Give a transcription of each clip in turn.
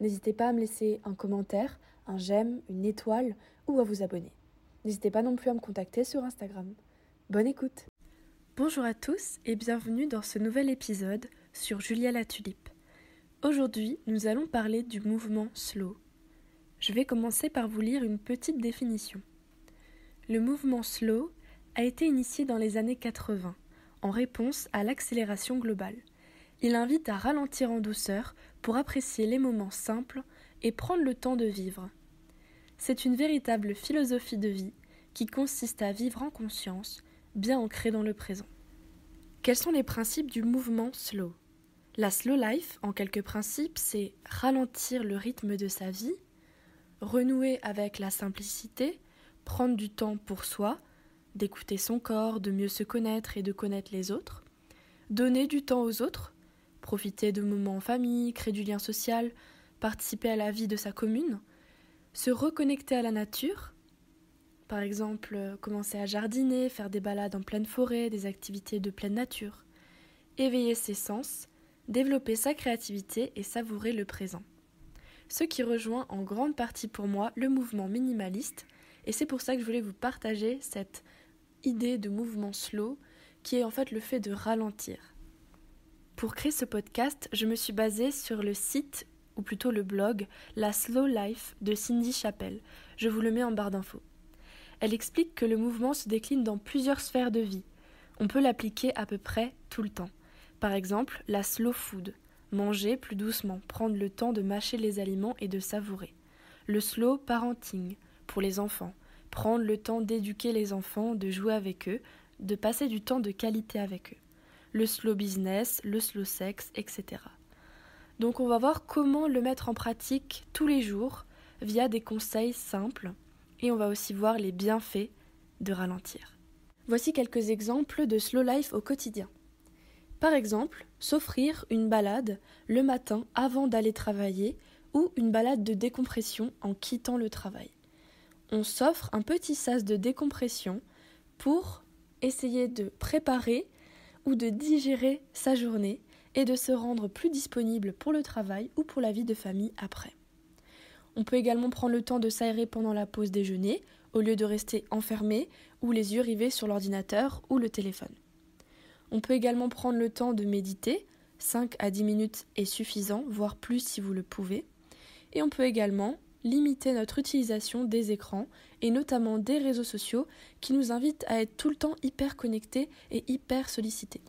N'hésitez pas à me laisser un commentaire, un j'aime, une étoile ou à vous abonner. N'hésitez pas non plus à me contacter sur Instagram. Bonne écoute Bonjour à tous et bienvenue dans ce nouvel épisode sur Julia la Tulipe. Aujourd'hui, nous allons parler du mouvement slow. Je vais commencer par vous lire une petite définition. Le mouvement slow a été initié dans les années 80 en réponse à l'accélération globale. Il invite à ralentir en douceur pour apprécier les moments simples et prendre le temps de vivre. C'est une véritable philosophie de vie qui consiste à vivre en conscience, bien ancrée dans le présent. Quels sont les principes du mouvement slow? La slow life, en quelques principes, c'est ralentir le rythme de sa vie, renouer avec la simplicité, prendre du temps pour soi, d'écouter son corps, de mieux se connaître et de connaître les autres, donner du temps aux autres, profiter de moments en famille, créer du lien social, participer à la vie de sa commune, se reconnecter à la nature, par exemple euh, commencer à jardiner, faire des balades en pleine forêt, des activités de pleine nature, éveiller ses sens, développer sa créativité et savourer le présent. Ce qui rejoint en grande partie pour moi le mouvement minimaliste, et c'est pour ça que je voulais vous partager cette idée de mouvement slow qui est en fait le fait de ralentir. Pour créer ce podcast, je me suis basée sur le site, ou plutôt le blog, La Slow Life de Cindy Chappell. Je vous le mets en barre d'infos. Elle explique que le mouvement se décline dans plusieurs sphères de vie. On peut l'appliquer à peu près tout le temps. Par exemple, la slow food, manger plus doucement, prendre le temps de mâcher les aliments et de savourer. Le slow parenting, pour les enfants, prendre le temps d'éduquer les enfants, de jouer avec eux, de passer du temps de qualité avec eux le slow business, le slow sex, etc. Donc on va voir comment le mettre en pratique tous les jours via des conseils simples et on va aussi voir les bienfaits de ralentir. Voici quelques exemples de slow life au quotidien. Par exemple, s'offrir une balade le matin avant d'aller travailler ou une balade de décompression en quittant le travail. On s'offre un petit sas de décompression pour essayer de préparer ou de digérer sa journée et de se rendre plus disponible pour le travail ou pour la vie de famille après. On peut également prendre le temps de s'aérer pendant la pause déjeuner au lieu de rester enfermé ou les yeux rivés sur l'ordinateur ou le téléphone. On peut également prendre le temps de méditer, 5 à 10 minutes est suffisant, voire plus si vous le pouvez. Et on peut également limiter notre utilisation des écrans et notamment des réseaux sociaux qui nous invitent à être tout le temps hyper connectés et hyper sollicités.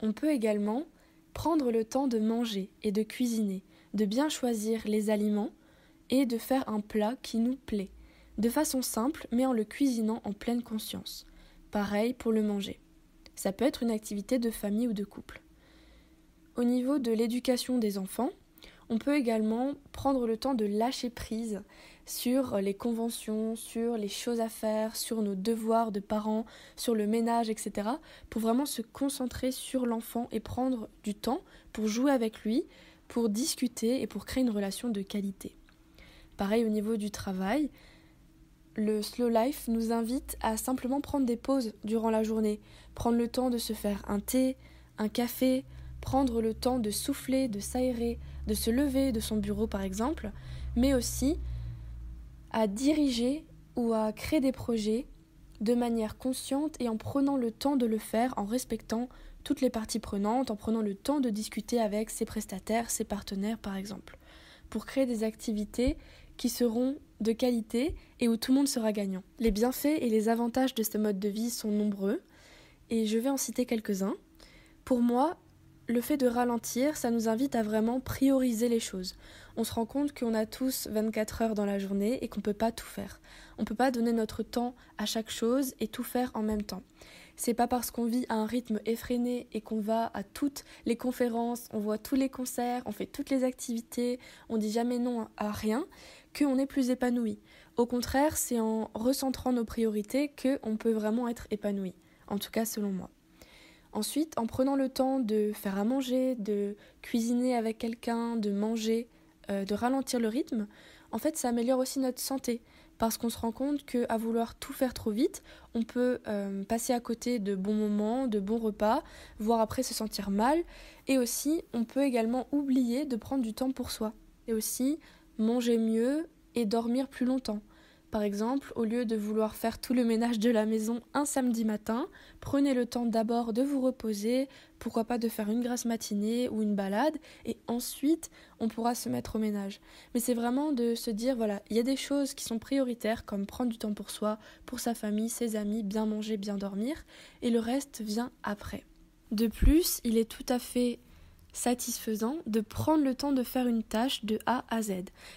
On peut également prendre le temps de manger et de cuisiner, de bien choisir les aliments et de faire un plat qui nous plaît, de façon simple mais en le cuisinant en pleine conscience. Pareil pour le manger. Ça peut être une activité de famille ou de couple. Au niveau de l'éducation des enfants, on peut également prendre le temps de lâcher prise sur les conventions, sur les choses à faire, sur nos devoirs de parents, sur le ménage, etc. pour vraiment se concentrer sur l'enfant et prendre du temps pour jouer avec lui, pour discuter et pour créer une relation de qualité. Pareil au niveau du travail, le slow life nous invite à simplement prendre des pauses durant la journée, prendre le temps de se faire un thé, un café, prendre le temps de souffler, de s'aérer, de se lever de son bureau par exemple, mais aussi à diriger ou à créer des projets de manière consciente et en prenant le temps de le faire en respectant toutes les parties prenantes, en prenant le temps de discuter avec ses prestataires, ses partenaires par exemple, pour créer des activités qui seront de qualité et où tout le monde sera gagnant. Les bienfaits et les avantages de ce mode de vie sont nombreux et je vais en citer quelques-uns. Pour moi, le fait de ralentir, ça nous invite à vraiment prioriser les choses. On se rend compte qu'on a tous 24 heures dans la journée et qu'on ne peut pas tout faire. On ne peut pas donner notre temps à chaque chose et tout faire en même temps. C'est pas parce qu'on vit à un rythme effréné et qu'on va à toutes les conférences, on voit tous les concerts, on fait toutes les activités, on dit jamais non à rien, qu'on est plus épanoui. Au contraire, c'est en recentrant nos priorités qu'on peut vraiment être épanoui, en tout cas selon moi. Ensuite, en prenant le temps de faire à manger, de cuisiner avec quelqu'un, de manger, euh, de ralentir le rythme, en fait, ça améliore aussi notre santé. Parce qu'on se rend compte qu'à vouloir tout faire trop vite, on peut euh, passer à côté de bons moments, de bons repas, voire après se sentir mal, et aussi on peut également oublier de prendre du temps pour soi, et aussi manger mieux et dormir plus longtemps. Par exemple, au lieu de vouloir faire tout le ménage de la maison un samedi matin, prenez le temps d'abord de vous reposer, pourquoi pas de faire une grasse matinée ou une balade, et ensuite on pourra se mettre au ménage. Mais c'est vraiment de se dire, voilà, il y a des choses qui sont prioritaires, comme prendre du temps pour soi, pour sa famille, ses amis, bien manger, bien dormir, et le reste vient après. De plus, il est tout à fait satisfaisant de prendre le temps de faire une tâche de A à Z.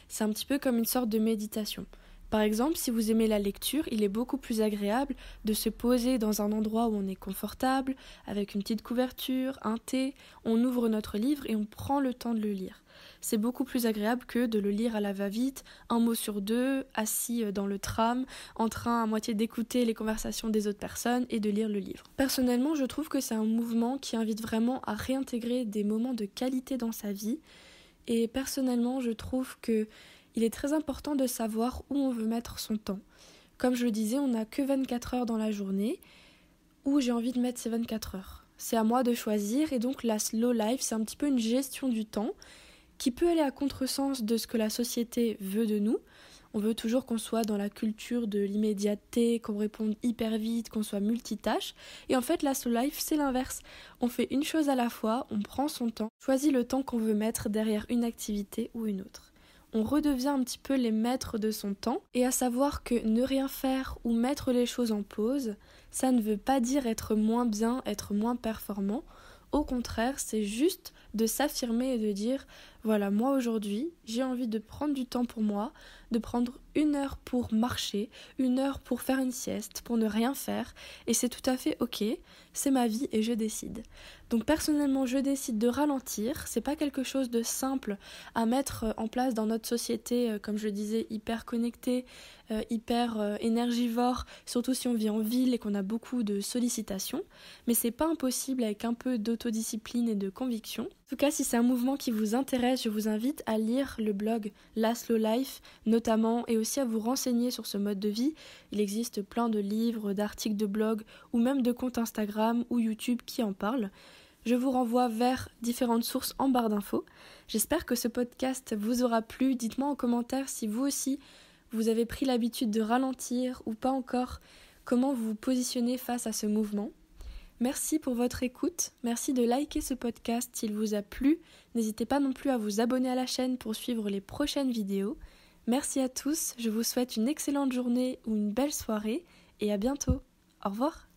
C'est un petit peu comme une sorte de méditation. Par exemple, si vous aimez la lecture, il est beaucoup plus agréable de se poser dans un endroit où on est confortable, avec une petite couverture, un thé, on ouvre notre livre et on prend le temps de le lire. C'est beaucoup plus agréable que de le lire à la va-vite, un mot sur deux, assis euh, dans le tram, en train à moitié d'écouter les conversations des autres personnes et de lire le livre. Personnellement, je trouve que c'est un mouvement qui invite vraiment à réintégrer des moments de qualité dans sa vie. Et personnellement, je trouve que il est très important de savoir où on veut mettre son temps. Comme je le disais, on n'a que 24 heures dans la journée, où j'ai envie de mettre ces 24 heures. C'est à moi de choisir, et donc la slow life, c'est un petit peu une gestion du temps qui peut aller à contresens de ce que la société veut de nous. On veut toujours qu'on soit dans la culture de l'immédiateté, qu'on réponde hyper vite, qu'on soit multitâche. Et en fait, la slow life, c'est l'inverse. On fait une chose à la fois, on prend son temps, choisit le temps qu'on veut mettre derrière une activité ou une autre on redevient un petit peu les maîtres de son temps, et à savoir que ne rien faire ou mettre les choses en pause, ça ne veut pas dire être moins bien, être moins performant. Au contraire, c'est juste de s'affirmer et de dire voilà, moi aujourd'hui, j'ai envie de prendre du temps pour moi, de prendre une heure pour marcher, une heure pour faire une sieste, pour ne rien faire, et c'est tout à fait ok, c'est ma vie et je décide. Donc personnellement, je décide de ralentir, c'est pas quelque chose de simple à mettre en place dans notre société, euh, comme je disais, hyper connectée, euh, hyper euh, énergivore, surtout si on vit en ville et qu'on a beaucoup de sollicitations, mais c'est pas impossible avec un peu d'autodiscipline et de conviction. En tout cas, si c'est un mouvement qui vous intéresse, je vous invite à lire le blog La Slow Life, notamment, et aussi à vous renseigner sur ce mode de vie. Il existe plein de livres, d'articles de blog, ou même de comptes Instagram ou YouTube qui en parlent. Je vous renvoie vers différentes sources en barre d'infos. J'espère que ce podcast vous aura plu. Dites-moi en commentaire si vous aussi vous avez pris l'habitude de ralentir ou pas encore, comment vous vous positionnez face à ce mouvement? Merci pour votre écoute, merci de liker ce podcast s'il vous a plu, n'hésitez pas non plus à vous abonner à la chaîne pour suivre les prochaines vidéos. Merci à tous, je vous souhaite une excellente journée ou une belle soirée et à bientôt. Au revoir.